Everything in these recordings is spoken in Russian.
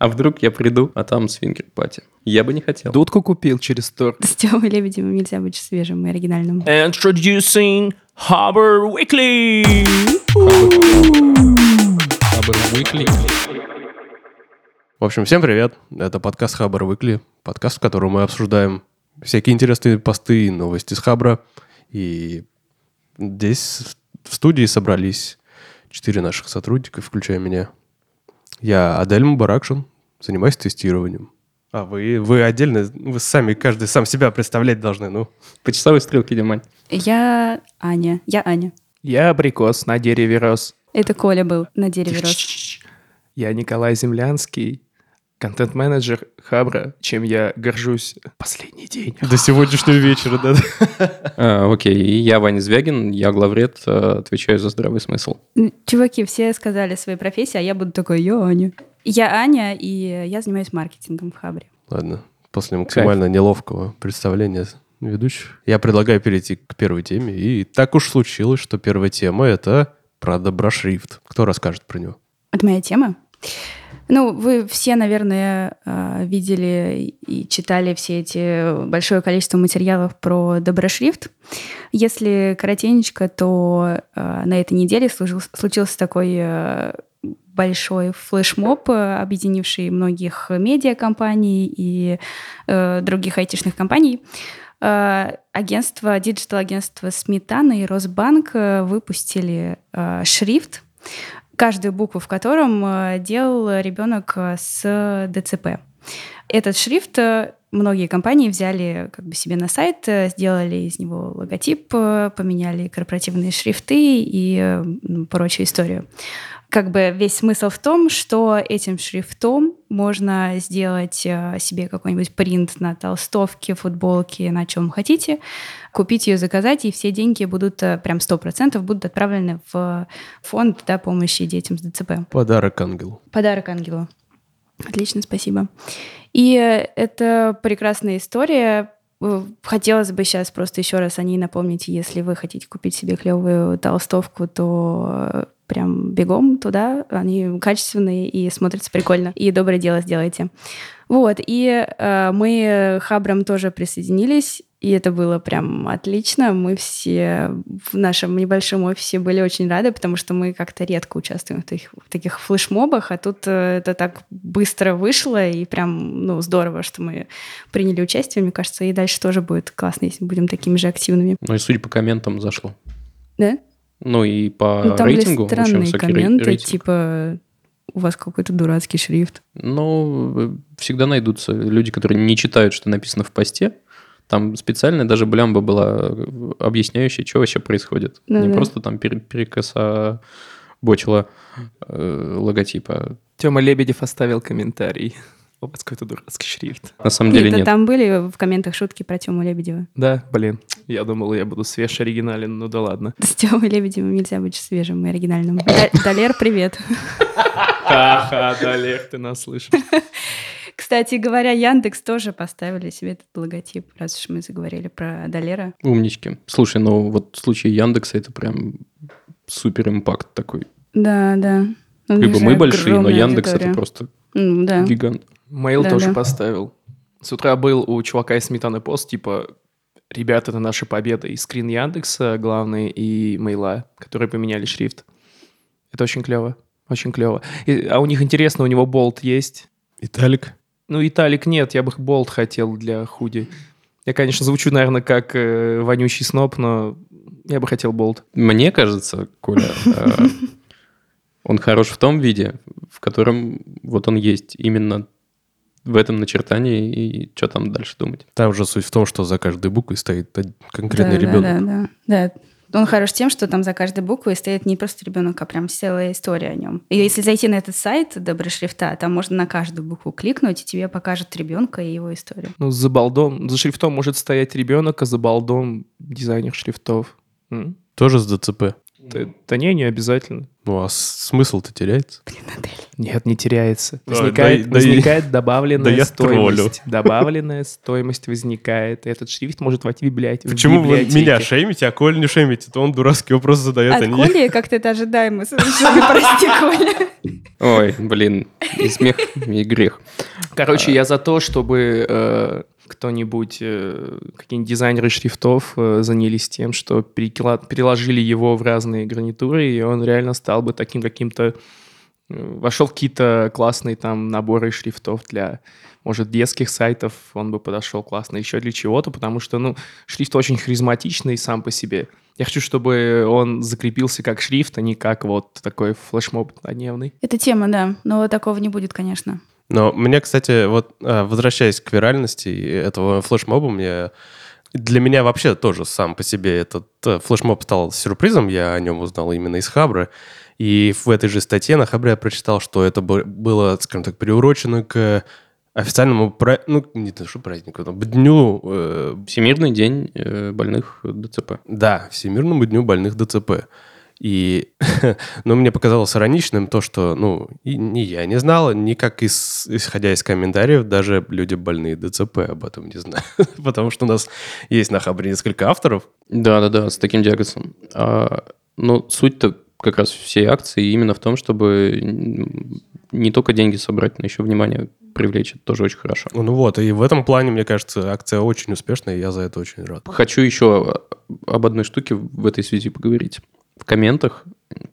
А вдруг я приду, а там свингер-пати? Я бы не хотел. Дудку купил через торт. С Тёмой Лебедевым нельзя быть свежим и оригинальным. Introducing Harbor Weekly! Хабр Weekly. В общем, всем привет. Это подкаст Хабр Выкли. Подкаст, в котором мы обсуждаем всякие интересные посты и новости с Хабра. И здесь в студии собрались четыре наших сотрудника, включая меня. Я Адель Мубаракшин, занимаюсь тестированием. А вы, вы отдельно, вы сами, каждый сам себя представлять должны, ну. По часовой стрелке, Димань. Я Аня. Я Аня. Я абрикос на дереве рос. Это Коля был на дереве рос. Я Николай Землянский, контент-менеджер Хабра, чем я горжусь последний день. До сегодняшнего вечера, да. А, окей, и я Ваня Звягин, я главред, э, отвечаю за здравый смысл. Чуваки, все сказали свои профессии, а я буду такой, я Аня. Я Аня, и я занимаюсь маркетингом в Хабре. Ладно, после максимально неловкого представления ведущих, я предлагаю перейти к первой теме. И так уж случилось, что первая тема — это про доброшрифт. Кто расскажет про него? Это моя тема. Ну, вы все, наверное, э, видели и читали все эти большое количество материалов про доброшрифт. Если коротенечко, то э, на этой неделе случился такой э, большой флешмоб, э, объединивший многих медиакомпаний и э, других айтишных компаний. Э, Агентство, digital-агентство Сметана и Росбанк э, выпустили э, шрифт, каждую букву в котором делал ребенок с ДЦП. Этот шрифт многие компании взяли как бы себе на сайт, сделали из него логотип, поменяли корпоративные шрифты и прочую историю. Как бы весь смысл в том, что этим шрифтом можно сделать э, себе какой-нибудь принт на толстовке, футболке, на чем хотите, купить ее, заказать, и все деньги будут, э, прям 100% будут отправлены в фонд да, помощи детям с ДЦП. Подарок ангелу. Подарок ангелу. Отлично, спасибо. И э, это прекрасная история. Э, Хотелось бы сейчас просто еще раз о ней напомнить. Если вы хотите купить себе клевую толстовку, то э, прям бегом туда. Они качественные и смотрятся прикольно. И доброе дело сделайте. Вот, и э, мы Хабром тоже присоединились, и это было прям отлично. Мы все в нашем небольшом офисе были очень рады, потому что мы как-то редко участвуем в таких, в таких флешмобах, а тут э, это так быстро вышло, и прям, ну, здорово, что мы приняли участие, мне кажется, и дальше тоже будет классно, если мы будем такими же активными. Ну и судя по комментам зашло. Да? Ну и по ну, там рейтингу. были странные комменты, рейтинг. типа у вас какой-то дурацкий шрифт. Ну, э, всегда найдутся люди, которые не читают, что написано в посте. Там специальная даже блямба была э, объясняющая, что вообще происходит. Ну не да. просто там пере- перекособочила э, логотипа. Тёма Лебедев оставил комментарий. У вас какой-то дурацкий шрифт. На самом деле Нет, нет. там были в комментах шутки про Тему Лебедева. Да, блин, я думал, я буду свеж оригинален, ну да ладно. С Тёмой Лебедевым нельзя быть свежим и оригинальным. Да- Далер, привет. Ха-ха, да, Олег, ты нас слышишь. Кстати говоря, Яндекс тоже поставили себе этот логотип, раз уж мы заговорили про Далера. Умнички. Слушай, ну вот в случае Яндекса это прям супер импакт такой. Да, да. Либо мы большие, но Яндекс это аудитория. просто М, Да. гигант. Мейл Да, тоже да. поставил. С утра был у чувака из Сметаны пост, типа, ребята, это наша победа. И скрин Яндекса главный, и мейла, которые поменяли шрифт. Это очень клево. Очень клево. И- а у них интересно, у него болт есть. Италик. Ну, Италик нет, я бы болт хотел для худи. Я, конечно, звучу, наверное, как э, вонючий сноп, но я бы хотел болт. Мне кажется, Коля, э, он хорош в том виде, в котором вот он есть именно в этом начертании, и что там дальше думать. Там же суть в том, что за каждой буквой стоит конкретный да, ребенок. Да, да, да. Он хорош тем, что там за каждой буквой стоит не просто ребенок, а прям целая история о нем. И если зайти на этот сайт Добрый шрифта, там можно на каждую букву кликнуть, и тебе покажет ребенка и его историю. Ну, за балдом, за шрифтом может стоять ребенок, а за балдом дизайнер шрифтов. М? Тоже с ДЦП. Да, да не, не обязательно. Ну, а смысл-то теряется. Нет, не теряется. А, Возникает, да- да возникает добавленная да стоимость. Добавленная стоимость возникает. Этот шрифт может войти в библиотеку. Почему вы меня шеймите, а Коль не шеймите? То он дурацкий вопрос задает, От а не... Коли как-то это ожидаемо прости, Коля. Ой, блин, и смех, и грех. Короче, я за то, чтобы э, кто-нибудь, э, какие-нибудь дизайнеры шрифтов э, занялись тем, что переложили его в разные гарнитуры, и он реально стал бы таким каким-то... э, Вошел в какие-то классные там наборы шрифтов для, может, детских сайтов, он бы подошел классно еще для чего-то, потому что, ну, шрифт очень харизматичный сам по себе. Я хочу, чтобы он закрепился как шрифт, а не как вот такой флешмоб однодневный. Это тема, да, но такого не будет, конечно. Но мне, кстати, вот а, возвращаясь к виральности этого флешмоба, мне для меня вообще тоже сам по себе этот э, флешмоб стал сюрпризом. Я о нем узнал именно из Хабра. И в этой же статье на Хабре я прочитал, что это бы- было, скажем так, приурочено к официальному пра- ну, не то, что празднику, но дню, э, Всемирный день э, больных ДЦП. да, Всемирному дню больных ДЦП. И, но мне показалось ироничным то, что, ну, и ни я не знал, ни как из, исходя из комментариев, даже люди больные ДЦП об этом не знают. Потому что у нас есть на Хабре несколько авторов. Да-да-да, с таким диагнозом. А, но суть-то как раз всей акции именно в том, чтобы не только деньги собрать, но еще внимание привлечь. Это тоже очень хорошо. Ну вот, и в этом плане, мне кажется, акция очень успешная, и я за это очень рад. Хочу еще об одной штуке в этой связи поговорить. В комментах,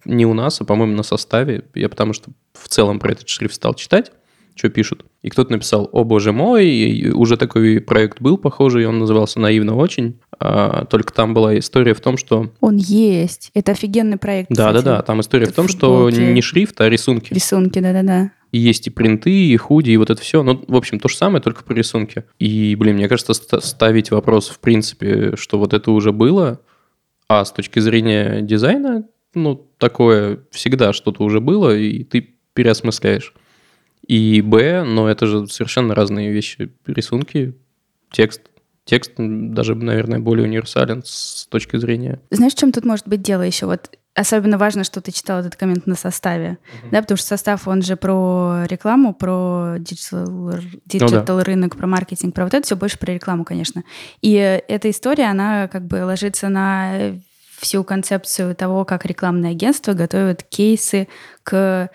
не у нас, а, по-моему, на составе, я потому что в целом про этот шрифт стал читать, что пишут. И кто-то написал, о боже мой, и уже такой проект был похожий, он назывался «Наивно очень», А, только там была история в том, что... Он есть. Это офигенный проект. Да-да-да, там история в том, что Футболки. не шрифт, а рисунки. Рисунки, да-да-да. И есть и принты, и худи, и вот это все. Ну, в общем, то же самое, только по рисунке. И, блин, мне кажется, ста- ставить вопрос, в принципе, что вот это уже было, а с точки зрения дизайна, ну, такое всегда что-то уже было, и ты переосмысляешь. И Б, но это же совершенно разные вещи. Рисунки, текст. Текст даже, наверное, более универсален с точки зрения... Знаешь, в чем тут может быть дело еще? Вот особенно важно, что ты читал этот коммент на Sostav'е, да, потому что Sostav, он же про рекламу, про digital, digital рынок, про маркетинг, про вот это все больше про рекламу, конечно. И э, эта история, она как бы ложится на всю концепцию того, как рекламные агентства готовят кейсы к,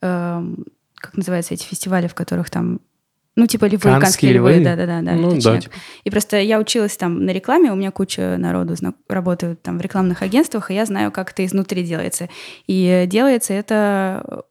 эм, как называются эти фестивали, в которых там, ну, типа львы, Каннские канские львы, львы? да-да-да. да, ну, да, типа, И просто я училась там на рекламе, у меня куча народу зна- работают там в рекламных агентствах, и я знаю, как это изнутри делается. И делается это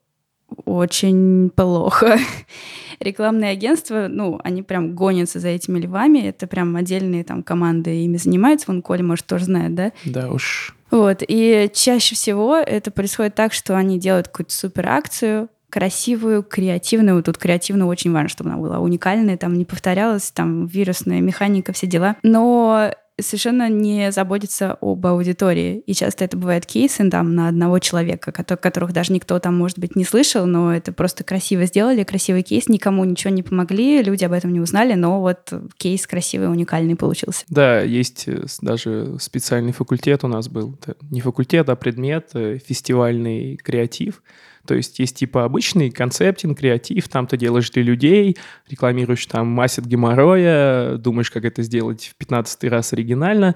очень плохо. Рекламные агентства, ну, они прям гонятся за этими львами, это прям отдельные там команды ими занимаются, вон Коля, может, тоже знает, да? Да уж. Вот, и чаще всего это происходит так, что они делают какую-то супер акцию, красивую, креативную. Тут креативно очень важно, чтобы она была уникальная, там не повторялась, там вирусная механика, все дела. Но совершенно не заботится об аудитории. И часто это бывают кейсы там на одного человека, кото- которых даже никто там, может быть, не слышал, но это просто красиво сделали, красивый кейс, никому ничего не помогли, люди об этом не узнали, но вот кейс красивый, уникальный получился. Да, есть э, даже специальный факультет у нас был. Это не факультет, а предмет, э, фестивальный креатив. То есть есть типа обычный концептинг, креатив, там ты делаешь для людей, рекламируешь там массит геморроя, думаешь, как это сделать в 15 раз оригинально.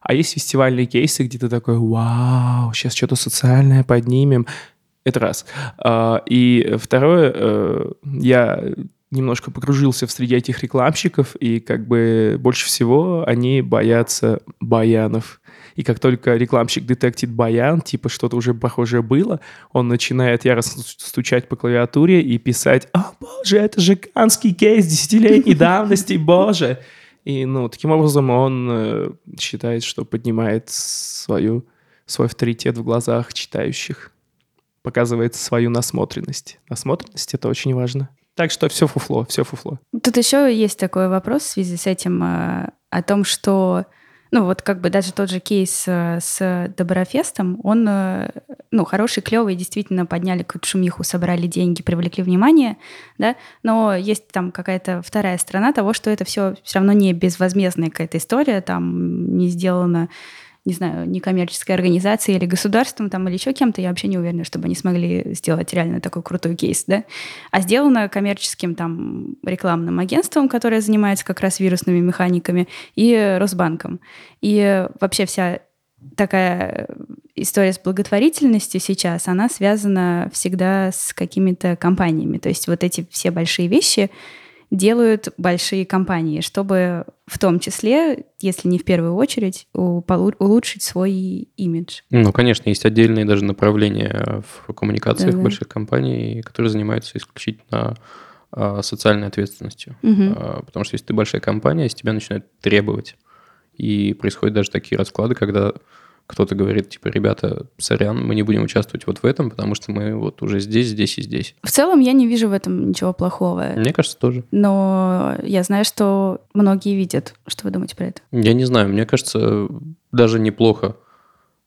А есть фестивальные кейсы, где ты такой, вау, сейчас что-то социальное поднимем. Это раз. А, И второе, э, я немножко погружился в среди этих рекламщиков, и как бы больше всего они боятся баянов. И как только рекламщик детектит баян, типа что-то уже похожее было, он начинает яростно стучать по клавиатуре и писать «О, боже, это же канский кейс десятилетней давности, боже!» И, ну, таким образом он э, считает, что поднимает свою, свой авторитет в глазах читающих, показывает свою насмотренность. Насмотренность — это очень важно. Так что все фуфло, все фуфло. Тут еще есть такой вопрос в связи с этим, э, о том, что, ну вот как бы даже тот же кейс э, с Доброфестом, он, э, ну, хороший, клевый, действительно подняли какую-то шумиху, собрали деньги, привлекли внимание, да, но есть там какая-то вторая сторона того, что это все все равно не безвозмездная какая-то история, там не сделано не знаю, некоммерческой организацией или государством там, или еще кем-то, я вообще не уверена, чтобы они смогли сделать реально такой крутой кейс, да. А сделано коммерческим там рекламным агентством, которое занимается как раз вирусными механиками, и Росбанком. И вообще вся такая история с благотворительностью сейчас, она связана всегда с какими-то компаниями. То есть вот эти все большие вещи делают большие компании, чтобы в том числе, если не в первую очередь, улучшить свой имидж. Ну, конечно, есть отдельные даже направления в коммуникациях да, больших компаний, которые занимаются исключительно а, социальной ответственностью. Угу. Потому что если ты большая компания, из тебя начинают требовать. И происходят даже такие расклады, когда кто-то говорит, типа, ребята, сорян, мы не будем участвовать вот в этом, потому что мы вот уже здесь, здесь и здесь. В целом я не вижу в этом ничего плохого. Мне кажется, тоже. Но я знаю, что многие видят. Что вы думаете про это? Я не знаю, мне кажется, даже неплохо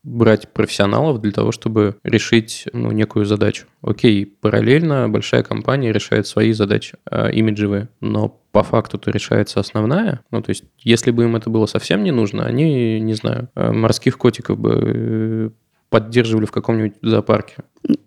брать профессионалов для того, чтобы решить ну, некую задачу. Окей, параллельно большая компания решает свои задачи э, имиджевые, но по факту-то решается основная. Ну, то есть, если бы им это было совсем не нужно, они, не знаю, э, морских котиков бы э, поддерживали в каком-нибудь зоопарке.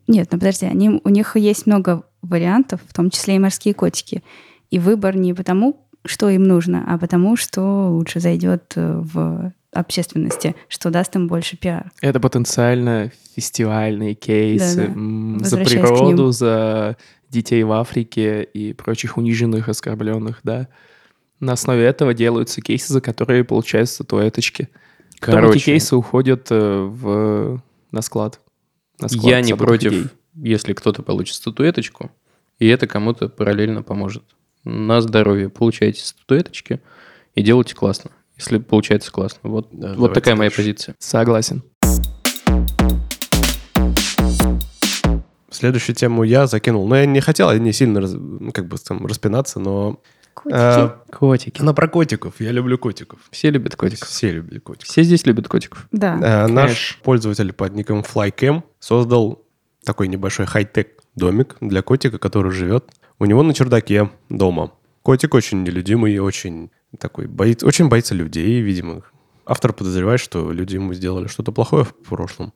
Нет, ну подожди, они, у них есть много вариантов, в том числе и морские котики. И выбор не потому, что им нужно, а потому, что лучше зайдет э, в общественности, что даст им больше пиар. Это потенциально фестивальные кейсы да, за природу, за детей в Африке и прочих униженных, оскорбленных, да. На основе этого делаются кейсы, за которые получаются статуэточки. Короче, Потом эти кейсы уходят э, в, на склад. На склад я не против, идей. если кто-то получит статуэточку, и это кому-то параллельно поможет. На здоровье получайте статуэточки и делайте классно если получается классно. Вот, да, вот такая моя позиция. Согласен. Следующую тему я закинул. Но я не хотел, я не сильно раз, ну, как бы там распинаться, но... Котики. А, котики. Она про котиков. Я люблю котиков. Все любят котиков. Все любят котиков. Все здесь любят котиков. Да. А, наш пользователь под ником FlyCam создал такой небольшой хай-тек домик для котика, который живет у него на чердаке дома. Котик очень нелюдимый и очень такой, боится, очень боится людей, видимо. Автор подозревает, что люди ему сделали что-то плохое в прошлом.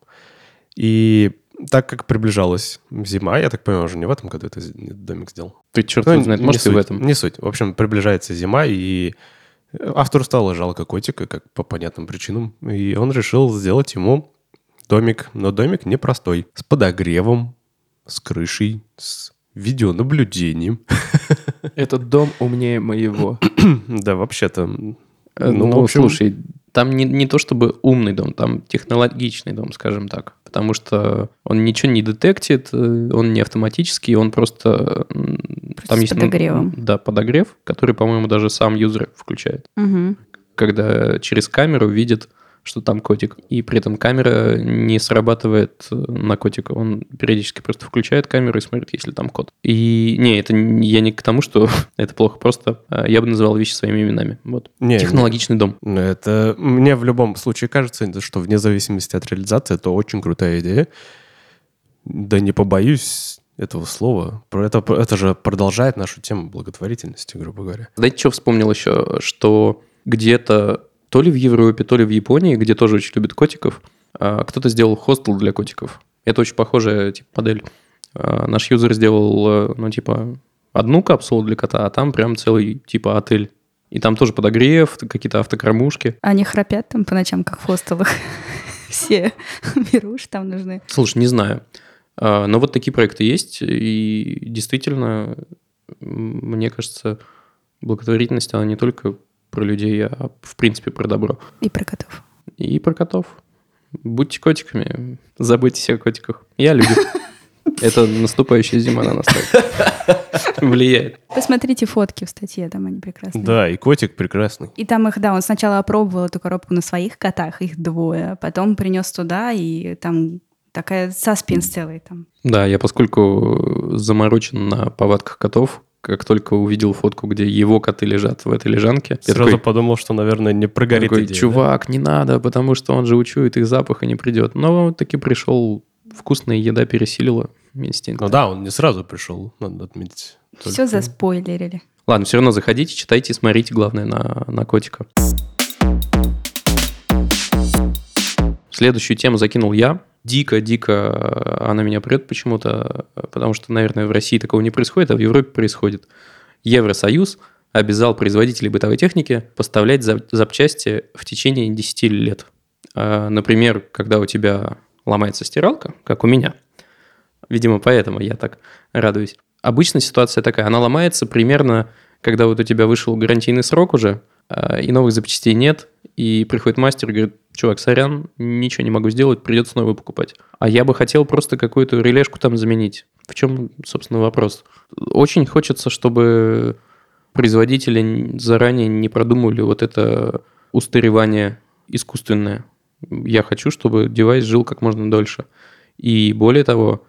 И так как приближалась зима, я так понимаю, уже не в этом году это домик сделал. Ты черт ну, знает, может и в этом. Не суть. В общем, приближается зима, и автору стало жалко котика, как по понятным причинам. И он решил сделать ему домик, но домик непростой. С подогревом, с крышей, с видеонаблюдением. Этот дом умнее моего. Да, вообще-то. Э, ну, ну общем... слушай, там не, не то чтобы умный дом, там технологичный дом, скажем так. Потому что он ничего не детектит, э, он не автоматический, он просто... просто там с есть, подогревом. Да, подогрев, который, по-моему, даже сам юзер включает. Угу. Когда через камеру видит что там котик. И при этом камера не срабатывает э, на котика. Он периодически просто включает камеру и смотрит, есть ли там кот. И не, это я не к тому, что это плохо. Просто э, я бы называл вещи своими именами. Вот. Не, Технологичный не. дом. Ну, это мне в любом случае кажется, что вне зависимости от реализации, это очень крутая идея. Да не побоюсь этого слова. Это, это же продолжает нашу тему благотворительности, грубо говоря. Знаете, что вспомнил еще? Что где-то то ли в Европе, то ли в Японии, где тоже очень любят котиков, а, кто-то сделал хостел для котиков. Это очень похожая типа, модель. А, наш юзер сделал, ну, типа, одну капсулу для кота, а там прям целый, типа, отель. И там тоже подогрев, какие-то автокормушки. Они храпят там по ночам, как в хостелах. Все беруши там нужны. Слушай, не знаю. А, но вот такие проекты есть, и действительно, мне кажется, благотворительность, она не только про людей, а в принципе про добро. И про котов. И про котов. Будьте котиками, забудьте о котиках. Я люблю. Это наступающая зима на нас влияет. Посмотрите фотки в статье, там они прекрасные. Да, и котик прекрасный. И там их, да, он сначала опробовал эту коробку на своих котах, их двое, потом принес туда, и там такая саспенс целый там. Да, я поскольку заморочен на повадках котов, как только увидел фотку, где его коты лежат в этой лежанке. Сразу такой, подумал, что, наверное, не прогорит такой, идея. Чувак, да? не надо, потому что он же учует их запах и не придет. Но таки пришел, вкусная еда пересилила инстинкт. Ну да, он не сразу пришел, надо отметить. Только... Все заспойлерили. Ладно, все равно заходите, читайте, смотрите, главное, на, на котика. Следующую тему закинул я. Дико-дико она меня прет почему-то, потому что, наверное, в России такого не происходит, а в Европе происходит. Евросоюз обязал производителей бытовой техники поставлять запчасти в течение 10 лет. А, например, когда у тебя ломается стиралка, как у меня, видимо, поэтому я так радуюсь. Обычно ситуация такая, она ломается примерно, когда вот у тебя вышел гарантийный срок уже, и новых запчастей нет, и приходит мастер и говорит, чувак, сорян, ничего не могу сделать, придется новую покупать. А я бы хотел просто какую-то релешку там заменить. В чем, собственно, вопрос? Очень хочется, чтобы производители заранее не продумывали вот это устаревание искусственное. Я хочу, чтобы девайс жил как можно дольше. И более того,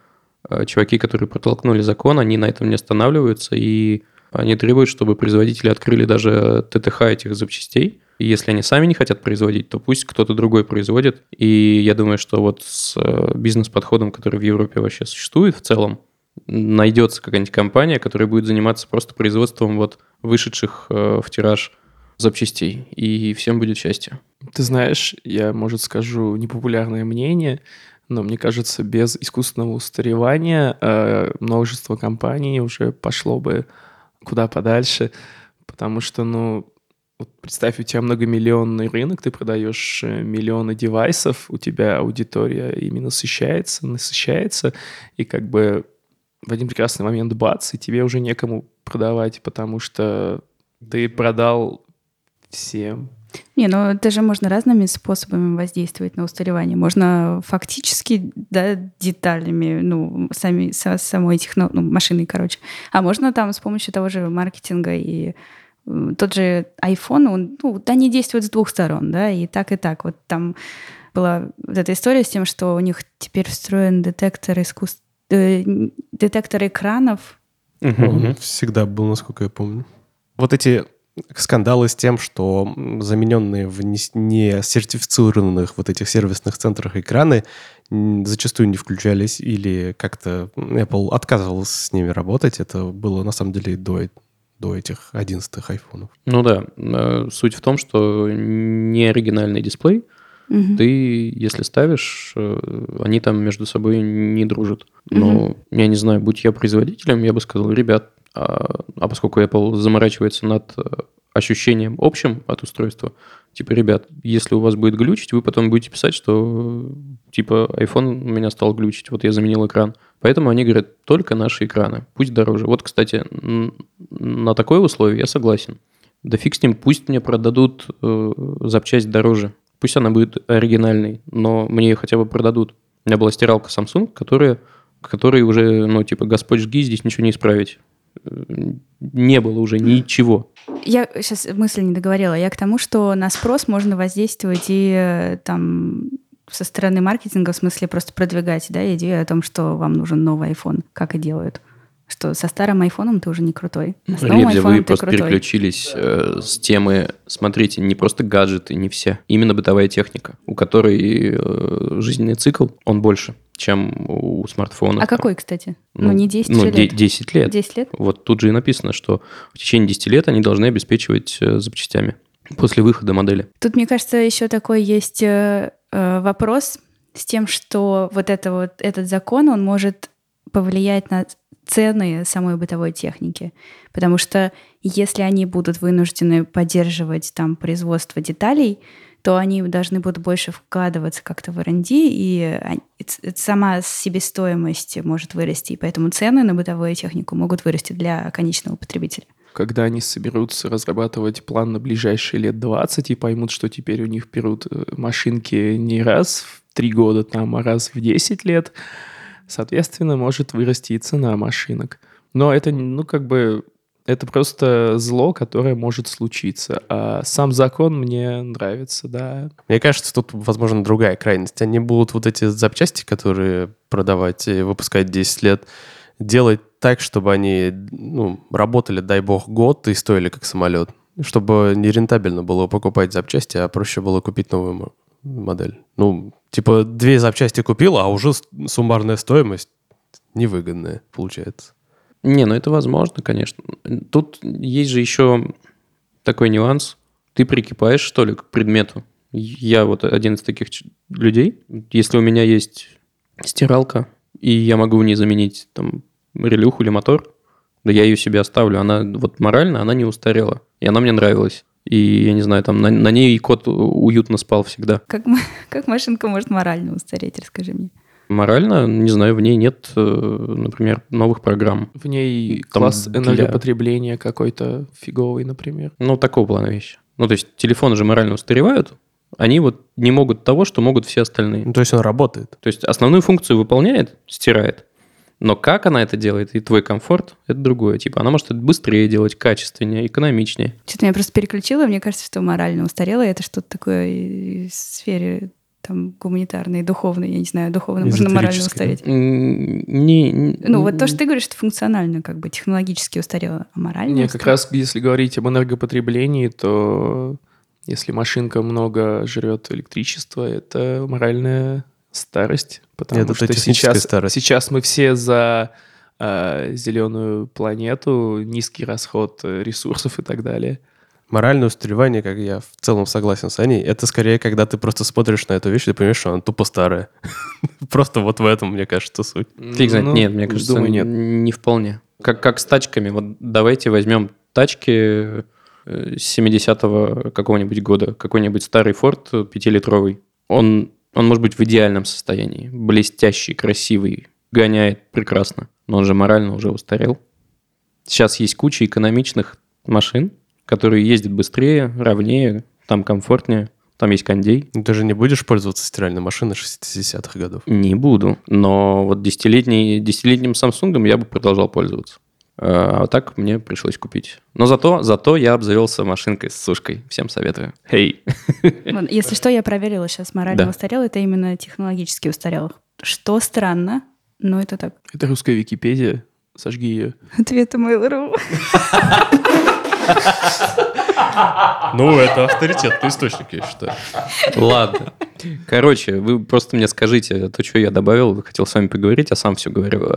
э, чуваки, которые протолкнули закон, они на этом не останавливаются, и они требуют, чтобы производители открыли даже ТТХ этих запчастей. И если они сами не хотят производить, то пусть кто-то другой производит. И я думаю, что вот с э, бизнес-подходом, который в Европе вообще существует в целом, найдется какая-нибудь компания, которая будет заниматься просто производством вот вышедших э, в тираж запчастей, и всем будет счастье. Ты знаешь, я, может, скажу непопулярное мнение, но мне кажется, без искусственного устаревания э, множество компаний уже пошло бы куда подальше, потому что, ну, вот представь, у тебя многомиллионный рынок, ты продаешь э, миллионы девайсов, у тебя аудитория ими насыщается, насыщается, и как бы в один прекрасный момент бац, и тебе уже некому продавать, потому что ты продал всем. Не, ну это же можно разными способами воздействовать на устаревание. Можно фактически, да, деталями, ну, сами, со, самой техно, ну, машиной, короче. А можно там с помощью того же маркетинга и тот же iPhone, он, ну, они действуют с двух сторон, да, и так, и так. Вот там была вот эта история с тем, что у них теперь встроен детектор искусств Э, детектор экранов. Угу. Всегда был, насколько я помню. Вот эти скандалы с тем, что замененные в не сертифицированных вот этих сервисных центрах экраны зачастую не включались или как-то Apple отказывался с ними работать. Это было на самом деле до, до этих 11 айфонов. Ну да, э, суть в том, что не оригинальный дисплей – Угу. Ты, если ставишь, э, они там между собой не дружат. Но угу. я не знаю, будь я производителем, я бы сказал, ребят, а, а поскольку Apple заморачивается над э, ощущением общим от устройства, типа, ребят, если у вас будет глючить, вы потом будете писать, что типа iPhone у меня стал глючить, вот я заменил экран. Поэтому они говорят, только наши экраны, пусть дороже. Вот, кстати, на такое условие я согласен. Да фиг с ним, пусть мне продадут э, запчасть дороже. Пусть она будет оригинальной, но мне ее хотя бы продадут. У меня была стиралка Samsung, которая, которой уже, ну, типа, Господь жги, здесь ничего не исправить. Не было уже ничего. Я сейчас мысль не договорила. Я к тому, что на спрос можно воздействовать и э, там со стороны маркетинга, в смысле просто продвигать да, идею о том, что вам нужен новый iPhone, как и делают что со старым айфоном ты уже не крутой. А с новым Ребзя, вы просто крутой. переключились э, с темы, смотрите, не просто гаджеты, не все, именно бытовая техника, у которой э, жизненный цикл, он больше чем у смартфона. А какой, кстати? Ну, ну не 10 ну, лет? 10 лет. 10 лет? Вот тут же и написано, что в течение 10 лет они должны обеспечивать э, запчастями после выхода модели. Тут, мне кажется, еще такой есть э, э, вопрос с тем, что вот, это вот этот закон, он может повлиять на цены самой бытовой техники. Потому что если они будут вынуждены поддерживать там производство деталей, то они должны будут больше вкладываться как-то в R&D, и сама себестоимость может вырасти, и поэтому цены на бытовую технику могут вырасти для конечного потребителя. Когда они соберутся разрабатывать план на ближайшие лет 20 и поймут, что теперь у них берут э, машинки не раз в три года, там, а раз в 10 лет, Соответственно, может вырасти и цена машинок. Но это, ну, как бы, это просто зло, которое может случиться. А сам закон мне нравится, да. Мне кажется, тут, возможно, другая крайность. Они будут вот эти запчасти, которые продавать и выпускать 10 лет, делать так, чтобы они ну, работали, дай бог, год и стоили как самолет. Чтобы не рентабельно было покупать запчасти, а проще было купить новую модель. Ну, типа, две запчасти купил, а уже суммарная стоимость невыгодная получается. Не, ну это возможно, конечно. Тут есть же еще такой нюанс. Ты прикипаешь, что ли, к предмету. Я вот один из таких людей. Если у меня есть стиралка, и я могу в ней заменить там релюху или мотор, да я ее себе оставлю. Она вот морально, она не устарела. И она мне нравилась. И, я не знаю, там на, на ней кот уютно спал всегда. Как, как машинка может морально устареть, расскажи мне. Морально, не знаю, в ней нет, э, например, новых программ. В ней Там класс для- энергопотребления какой-то фиговый, например. Ну, такого плана вещи. Ну, то есть телефоны же морально устаревают, они вот не могут того, что могут все остальные. Ну, то есть он работает. То есть основную функцию выполняет, стирает, но как она это делает и твой комфорт, это другое. Типа она может это быстрее делать, качественнее, экономичнее. Что-то меня просто переключило. Мне кажется, что морально устарело. Это что-то такое из сфере там гуманитарной, духовной. Я не знаю, духовно можно морально устареть. М, Не, Ну, вот то, что ты говоришь, что функционально, как бы технологически устарело, а морально Не, как устарело? раз если говорить об энергопотреблении, то если машинка много жрет электричества, это моральная старость. Потому Это что сейчас, старость. сейчас мы все за зеленую планету, низкий расход э, ресурсов и так далее. Моральное устаревание, как я в целом согласен с Аней, это скорее, когда ты просто смотришь на эту вещь и понимаешь, что она тупо старая. Просто вот в этом, мне кажется, суть. Фиг знает. Ну, нет, мне кажется, думаю, нет. не вполне. Как, как с тачками. Вот давайте возьмем тачки э, с 70-го какого-нибудь года. Какой-нибудь старый Форд 5-литровый. Он, он может быть в идеальном состоянии. Блестящий, красивый, гоняет прекрасно. Но он же морально уже устарел. Сейчас есть куча экономичных машин, которые ездят быстрее, ровнее, там комфортнее, там есть кондей. Ну, Ты же не будешь пользоваться стиральной машиной 60-х годов. Не буду, но вот десятилетний, десятилетним Samsung я бы продолжал пользоваться. А так мне пришлось купить. Но зато, зато я обзавелся машинкой с сушкой. Всем советую. Хей. Вот, Если что, я проверила сейчас морально Да. устарело. Это именно технологически устарело. Что странно, но это так. Это русская Википедия. Сожги ее. Ответ Mail.ru. Ну, это авторитетный источник, я считаю. Ладно. Короче, вы просто мне скажите, то, что я добавил, хотел с вами поговорить, а сам все говорю.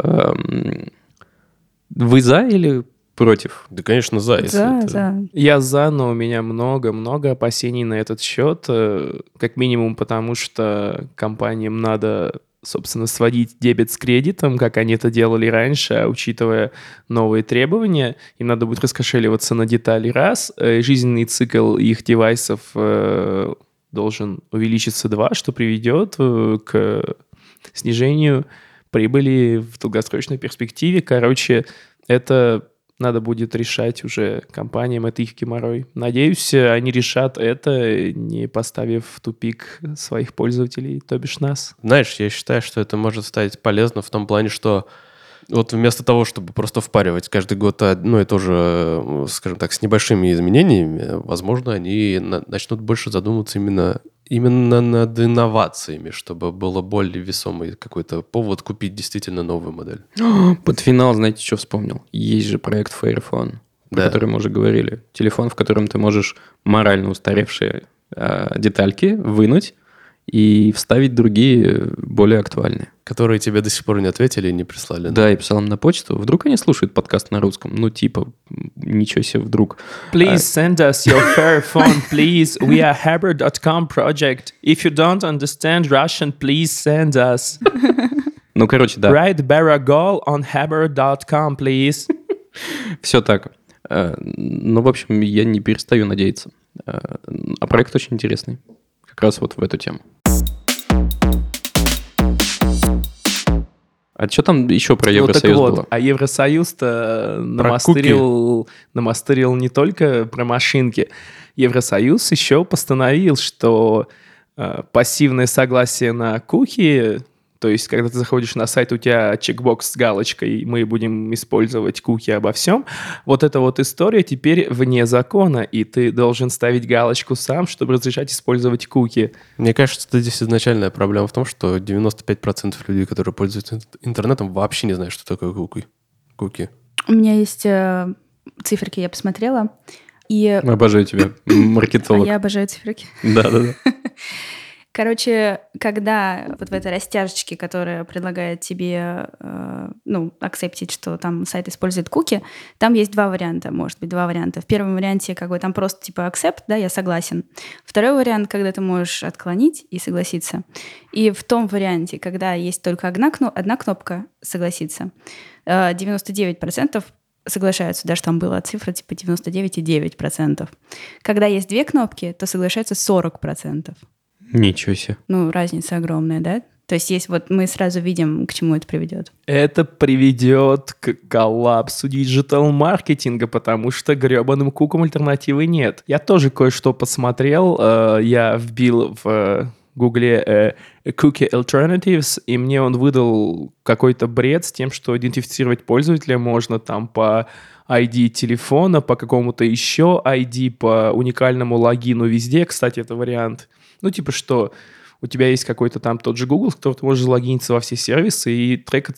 Вы за или против? Да, конечно, за. если За, это- за. Я за, но у меня много-много опасений на этот счет. э, Как минимум потому, что компаниям надо, собственно, сводить дебет с кредитом, как они это делали раньше, а учитывая новые требования, им надо будет раскошеливаться на детали раз. э, Жизненный цикл их девайсов э, должен увеличиться два, что приведет к снижению прибыли в долгосрочной перспективе. Короче, это надо будет решать уже компаниям, это их геморрой. Надеюсь, они решат это, не поставив в тупик своих пользователей, то бишь нас. Знаешь, я считаю, что это может стать полезно в том плане, что вот вместо того, чтобы просто впаривать каждый год одно и то же, скажем так, с небольшими изменениями, возможно, они на- начнут больше задумываться именно, именно над инновациями, чтобы было более весомый какой-то повод купить действительно новую модель. Под финал, знаете, что вспомнил? Есть же проект Fairphone, Да. который мы уже говорили. Телефон, в котором ты можешь морально устаревшие э, детальки вынуть и вставить другие, более актуальные. Которые тебе до сих пор не ответили и не прислали. Да, я писал им на почту. Вдруг они слушают подкаст на русском? Ну, типа, ничего себе, вдруг. Please send us your fair phone, please. We are Haber.com project. If you don't understand Russian, please send us. Ну, короче, да, Write Baragol on Haber.com, please. все так. Э, Ну, в общем, я не перестаю надеяться. Э, А проект очень интересный. Как раз вот в эту тему. А что там еще про Ну, так Евросоюз вот, было? а Евросоюз-то намастырил, намастырил не только про машинки. Евросоюз еще постановил, что э, пассивное согласие на куки, то есть когда ты заходишь на сайт, у тебя чекбокс с галочкой «Мы будем использовать куки обо всем», вот эта вот история теперь вне закона, и ты должен ставить галочку сам, чтобы разрешать использовать куки. Мне кажется, это здесь изначальная проблема в том, что 95% людей, которые пользуются ин- интернетом, вообще не знают, что такое куки. Куки. У меня есть э, циферки, я посмотрела. И Обожаю тебя, а маркетолог. я обожаю циферки. Да, да, да. Короче, когда вот в этой растяжечке, которая предлагает тебе, э, ну, акцептить, что там сайт использует куки, там есть два варианта, может быть, два варианта. В первом варианте как бы там просто типа accept, да, я согласен. Второй вариант, когда ты можешь отклонить и согласиться. И в том варианте, когда есть только одна, кно- одна кнопка согласиться, э, 99% соглашаются, даже там была цифра типа 99,9%. Когда есть две кнопки, то соглашаются 40%. Ничего себе. Ну, разница огромная, да? То есть есть вот мы сразу видим, к чему это приведет. Это приведет к коллапсу диджитал-маркетинга, потому что гребаным кукам альтернативы нет. Я тоже кое-что посмотрел. э, Я вбил в э, гугле э, Cookie Alternatives, и мне он выдал какой-то бред с тем, что идентифицировать пользователя можно там по ID телефона, по какому-то еще ID, по уникальному логину везде. Кстати, это вариант. Ну, типа что, у тебя есть какой-то там тот же Google, с которого ты можешь залогиниться во все сервисы, и трек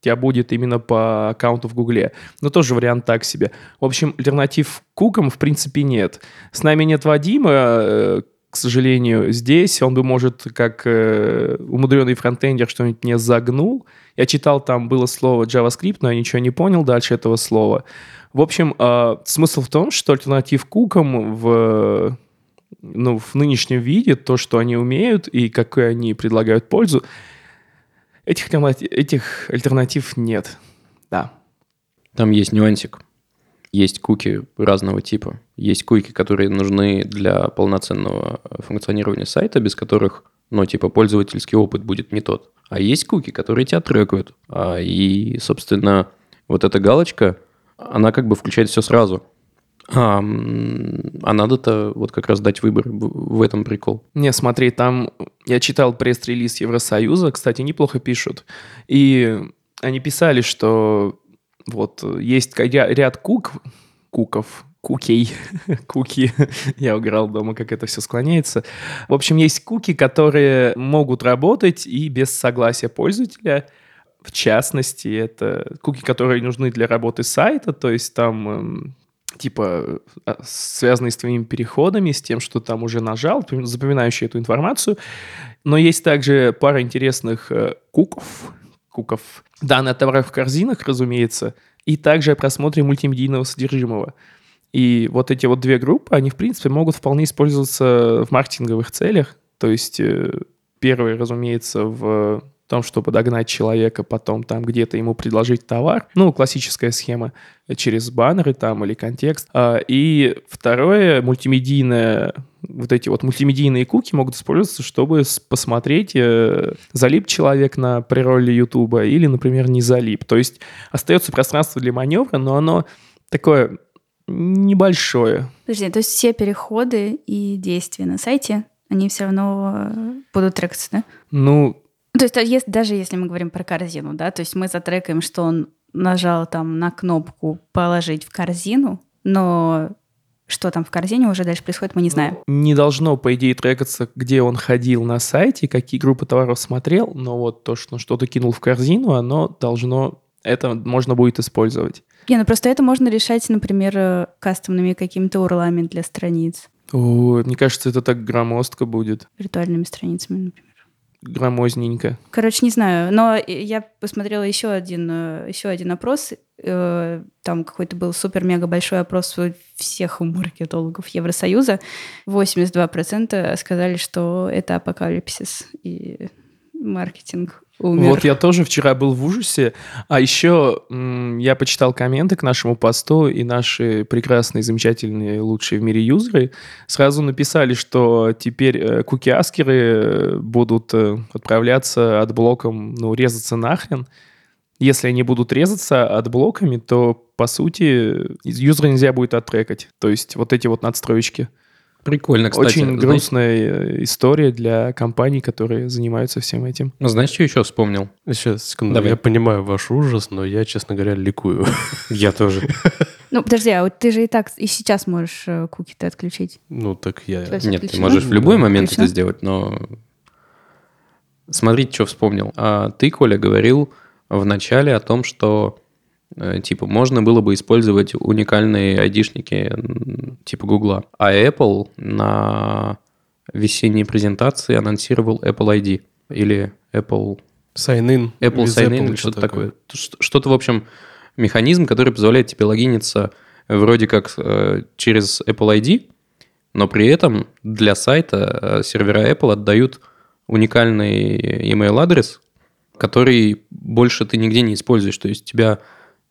тебя будет именно по аккаунту в Гугле. Но тоже вариант так себе. В общем, альтернатив кукам в принципе нет. С нами нет Вадима, э, к сожалению, здесь. Он бы, может, как э, умудренный фронтендер что-нибудь мне загнул. Я читал, там было слово JavaScript, но я ничего не понял дальше этого слова. В общем, э, смысл в том, что альтернатив кукам в ну, в нынешнем виде, то, что они умеют и какую они предлагают пользу, этих, этих альтернатив нет. Да. Там есть нюансик. Есть куки разного типа. Есть куки, которые нужны для полноценного функционирования сайта, без которых, ну, типа, пользовательский опыт будет не тот. А есть куки, которые тебя трекают. А, и, собственно, вот эта галочка, она как бы включает все сразу. А, а надо-то вот как раз дать выбор. В этом прикол. Не, смотри, там я читал пресс-релиз Евросоюза, кстати, неплохо пишут. И они писали, что вот есть ряд кук, куков, кукей, куки, я уграл дома, как это все склоняется. В общем, есть куки, которые могут работать и без согласия пользователя. В частности, это куки, которые нужны для работы сайта, то есть там эм, типа э, связанные с твоими переходами, с тем, что там уже нажал, запом- запоминающие эту информацию. Но есть также пара интересных э, куков, куков, данные от товаров в корзинах, разумеется, и также о просмотре мультимедийного содержимого. И вот эти вот две группы, они, в принципе, могут вполне использоваться в маркетинговых целях. То есть э, первый, разумеется, в том, чтобы догнать человека, потом там где-то ему предложить товар. Ну, классическая схема через баннеры там или контекст. А, И второе, мультимедийное, вот эти вот мультимедийные куки могут использоваться, чтобы посмотреть, э, залип человек на прероле Ютуба или, например, не залип. То есть остается пространство для маневра, но оно такое небольшое. Подожди, то есть все переходы и действия на сайте, они все равно э, будут трекаться, да? Ну, То есть а если- даже если мы говорим про корзину, да, то есть мы затрекаем, что он нажал там на кнопку «положить в корзину», но что там в корзине уже дальше происходит, мы не знаем. не должно, по идее, трекаться, где он ходил на сайте, какие группы товаров смотрел, но вот то, что он что-то кинул в корзину, оно должно, это можно будет использовать. Не, ну просто это можно решать, например, э, кастомными какими-то урлами для страниц, О, мне кажется, это так громоздко будет, виртуальными страницами, например. Громозненько. Короче, не знаю, но я посмотрела еще один, э, еще один опрос. э, Там какой-то был супер-мега большой опрос всех маркетологов Евросоюза. 82% сказали, что это апокалипсис и маркетинг умер. Вот я тоже вчера был в ужасе. А еще я почитал комменты к нашему посту, и наши прекрасные, замечательные, лучшие в мире юзеры сразу написали, что теперь э, куки-аскеры э, будут э, отправляться от блоком, ну, резаться нахрен. Если они будут резаться от блоками, то, по сути, юзера нельзя будет оттрекать. То есть вот эти вот надстроечки. Прикольно, кстати. Очень Знаете- грустная э, история для компаний, которые занимаются всем этим. Ну, знаешь, что еще вспомнил? Сейчас, секунду. Давай. Я понимаю ваш ужас, но я, честно говоря, ликую. Я тоже. Ну, подожди, а вот ты же и так и сейчас можешь э, куки-то отключить. Ну, так я... Нет, ты можешь в любой момент это сделать, но... Смотрите, что вспомнил. А ты, Коля, говорил в начале о том, что типа можно было бы использовать уникальные айдишники типа Гугла. А Apple на весенней презентации анонсировал Apple ID или Apple, Sign-in. Apple with Sign In Apple, или что-то такое. Ш- Что-то, в общем, механизм, который позволяет тебе логиниться вроде как э, через Apple ID, но при этом для сайта э, сервера Apple отдают уникальный email адрес, который больше ты нигде не используешь. То есть тебя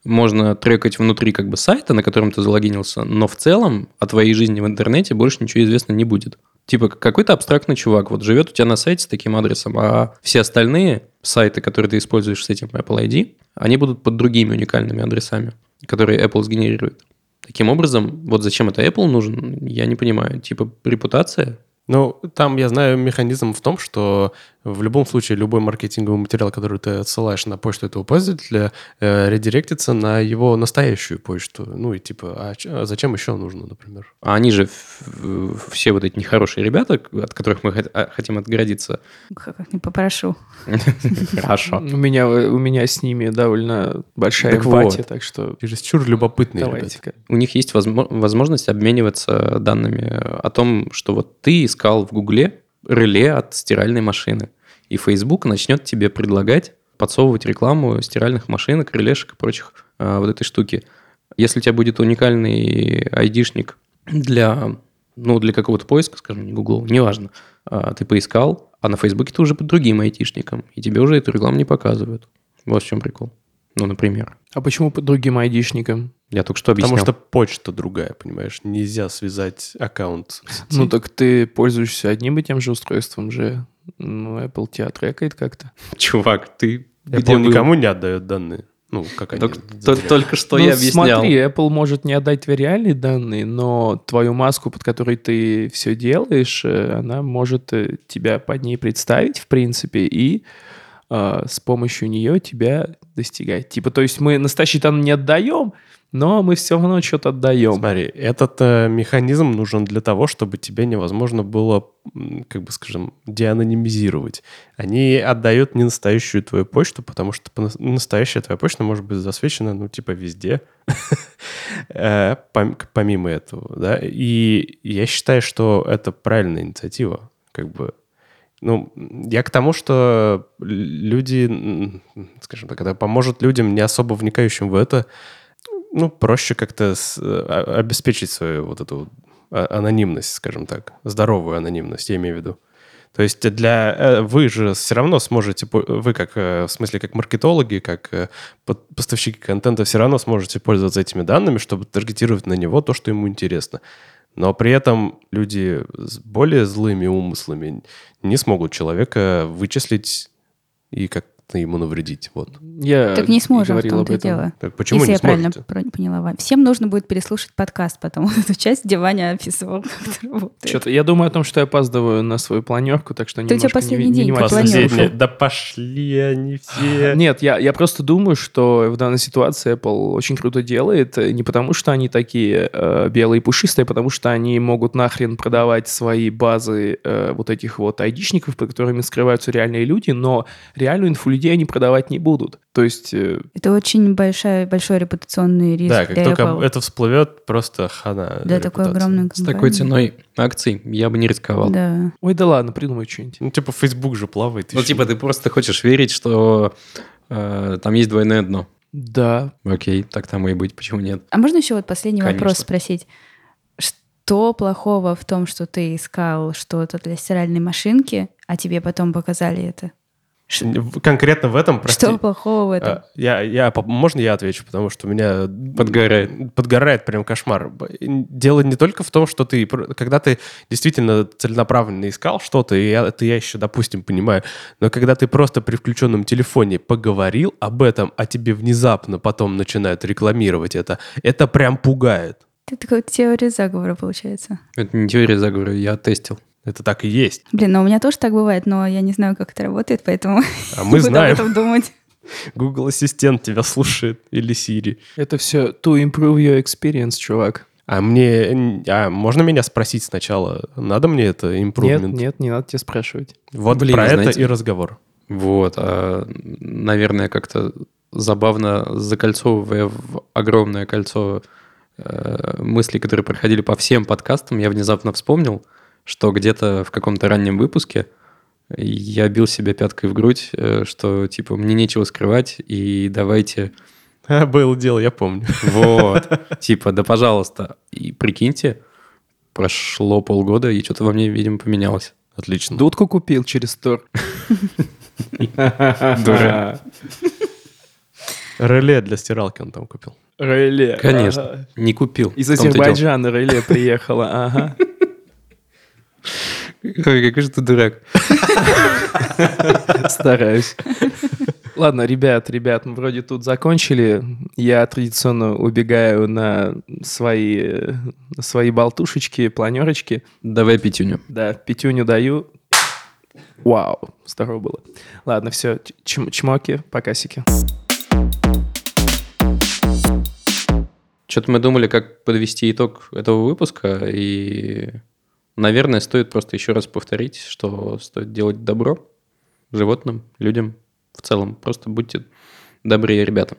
можно трекать внутри как бы сайта, на котором ты залогинился, но в целом о твоей жизни в интернете больше ничего известно не будет. Типа какой-то абстрактный чувак вот живет у тебя на сайте с таким адресом, а все остальные сайты, которые ты используешь с этим Apple ID, они будут под другими уникальными адресами, которые Apple сгенерирует. Таким образом, вот зачем это Apple нужен, я не понимаю. Типа репутация? Ну, там я знаю механизм в том, что в любом случае любой маркетинговый материал, который ты отсылаешь на почту этого пользователя, э, редиректится на его настоящую почту. Ну и типа, а, ч- а зачем еще нужно, например? А они же все вот эти нехорошие ребята, от которых мы а, хотим отгородиться. Как не попрошу. Хорошо. У меня, у меня с ними довольно большая Так эмпатия, вот. так что Чересчур любопытные ребята. давайте-ка. У них есть возмо- возможность обмениваться данными о том, что вот ты искал в Гугле реле от стиральной машины. И Facebook начнет тебе предлагать подсовывать рекламу стиральных машинок, релешек и прочих а, вот этой штуки. Если у тебя будет уникальный айдишник для, ну, для какого-то поиска, скажем, не Google, неважно, а, ты поискал, а на Фейсбуке ты уже под другим айтишником, и тебе уже эту рекламу не показывают. Вот в чем прикол. Ну, например. А почему по другим айдишникам? Я только что объяснял. Потому что почта другая, понимаешь? Нельзя связать аккаунт. Ну так ты пользуешься одним и тем же устройством же. Ну, Apple тебя трекает как-то. Чувак, ты Apple где был? никому не отдает данные. Ну, как они... Только, только что Ну, я объяснял. смотри, Apple может не отдать тебе реальные данные, но твою маску, под которой ты все делаешь, э, она может э, тебя под ней представить, в принципе, и э, с помощью нее тебя достигать. Типа, то есть мы настоящие данные не отдаем, но мы все равно что-то отдаем. Смотри, этот э, механизм нужен для того, чтобы тебе невозможно было, как бы скажем, деанонимизировать. Они отдают не настоящую твою почту, потому что настоящая твоя почта может быть засвечена, ну, типа, везде, Э, пом- помимо этого, да. И я считаю, что это правильная инициатива, как бы. Ну, я к тому, что люди, скажем так, это поможет людям, не особо вникающим в это, ну, проще как-то с- а- обеспечить свою вот эту а- анонимность, скажем так, здоровую анонимность, я имею в виду. То есть для э, вы же все равно сможете, вы как э, в смысле как маркетологи, как э, поставщики контента все равно сможете пользоваться этими данными, чтобы таргетировать на него то, что ему интересно. Но при этом люди с более злыми умыслами не смогут человека вычислить и как-то ему навредить. Вот. Я Так не сможем, в том-то и этом. дело. Так почему Если не я правильно сможете? про- поняла. Всем нужно будет переслушать подкаст потом, вот эту часть, где Ваня описывал, как это работает. Что-то я думаю о том, что я опаздываю на свою планерку, так что у тебя немножко последний не, день, не ты слушал. Да пошли они все. Нет, я, я просто думаю, что в данной ситуации Apple очень круто делает, э, не потому что они такие э, белые и пушистые, а потому что они могут нахрен продавать свои базы э, вот этих вот айдишников, под которыми скрываются реальные люди, но реальную инфу людей они продавать не будут. То есть э, Это очень большая, большой репутационный риск Да, как для только Apple. это всплывет, просто хана. Для такой огромной С такой ценой акций я бы не рисковал. Да. Ой, да ладно, придумай что-нибудь. Ну, типа, Facebook же плавает. Ну, ещё. типа, ты просто хочешь верить, что э, там есть двойное дно. Да. Окей, так тому и быть, почему нет? А можно еще вот последний Конечно. вопрос спросить? Что плохого в том, что ты искал что-то для стиральной машинки, а тебе потом показали это? В- Конкретно в этом, прости. Что плохого в этом? а, Я, я, можно я отвечу, потому что у меня Подгорает. подгорает прям кошмар. Дело не только в том, что ты, когда ты действительно целенаправленно искал что-то, и я, это я еще, допустим, понимаю, но когда ты просто при включенном телефоне поговорил об этом, а тебе внезапно потом начинают рекламировать это, это прям пугает. Это такая теория заговора получается. Это не теория заговора, я тестил. Это так и есть. Блин, ну у меня тоже так бывает, но я не знаю, как это работает, поэтому А мы знаем, об этом думать. Google Ассистент тебя слушает или Siri. Это все to improve your experience, чувак. А мне... А можно меня спросить сначала? Надо мне это Нет, improvement? нет, не надо тебя спрашивать. Вот Блин, про знаете- это и разговор. Вот, а, наверное, как-то забавно закольцовывая в огромное кольцо э, мыслей, которые проходили по всем подкастам, я внезапно вспомнил, что где-то в каком-то раннем выпуске я бил себя пяткой в грудь, э, что типа мне нечего скрывать, и давайте А, Было дело, я помню. вот, типа, да пожалуйста. И прикиньте, прошло полгода, и что-то во мне, видимо, поменялось. Отлично. Дудку купил через Тор. Дурак. Реле для стиралки он там купил. Реле. Конечно, не купил. Из. Азербайджана реле приехала, ага. Ой, какой же ты дурак. Стараюсь. Ладно, ребят, ребят, мы вроде тут закончили. Я традиционно убегаю на свои, свои болтушечки, планерочки. Давай пятюню. Да, пятюню даю. Вау, здорово было. Ладно, все, чмоки, покасики. Что-то мы думали, как подвести итог этого выпуска, и, наверное, стоит просто еще раз повторить, что стоит делать добро животным, людям в целом. Просто будьте добрее, ребята.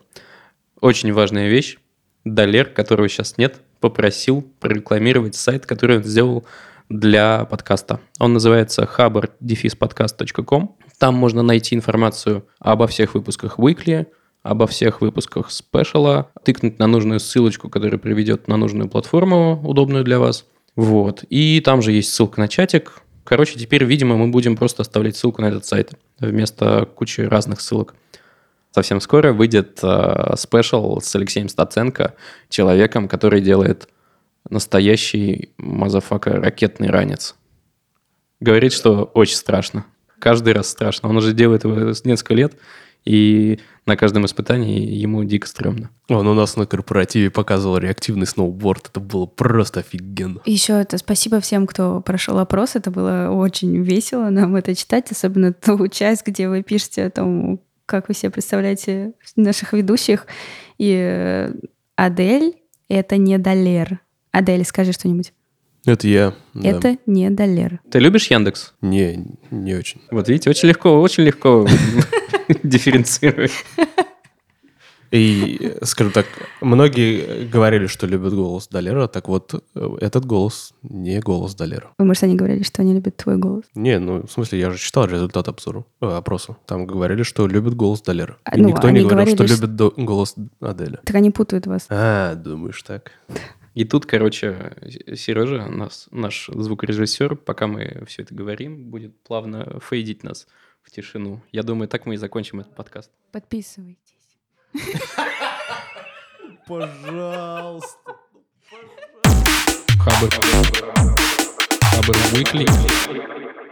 Очень важная вещь. Далер, которого сейчас нет, попросил прорекламировать сайт, который он сделал для подкаста. Он называется haber-podcast.com. Там можно найти информацию обо всех выпусках Weekly, обо всех выпусках спешала, тыкнуть на нужную ссылочку, которая приведет на нужную платформу, удобную для вас. Вот. И там же есть ссылка на чатик. Короче, теперь, видимо, мы будем просто оставлять ссылку на этот сайт вместо кучи разных ссылок. Совсем скоро выйдет э, спешл с Алексеем Стаценко, человеком, который делает настоящий motherfucker ракетный ранец. Говорит, что очень страшно. Каждый раз страшно. Он уже делает его несколько лет, и на каждом испытании ему дико стрёмно. Он у нас на корпоративе показывал реактивный сноуборд. Это было просто офигенно. Еще это спасибо всем, кто прошел опрос. Это было очень весело нам это читать, особенно ту часть, где вы пишете о том, как вы себе представляете наших ведущих. И э, Адель — это не Далер. Адель, скажи что-нибудь. Это я. да. Это не Далер. Ты любишь Яндекс? Не, не очень. Вот видите, очень легко, очень легко дифференцировать. И, скажем так, многие говорили, что любят голос Далера, так вот, э, этот голос не голос Далера. Вы, может, они говорили, что они любят твой голос. Не, ну, в смысле, я же читал результат обзора, э, опроса. Там говорили, что любят голос Далера. А, И ну, никто не говорил, что говорили, любит до- голос Аделя. Так они путают вас. А, думаешь так? И тут, короче, Сережа, нас, наш звукорежиссер, пока мы все это говорим, будет плавно фейдить нас в тишину. Я думаю, так мы и закончим этот подкаст. Подписывайтесь. Пожалуйста. Хабр. Хабр Weekly.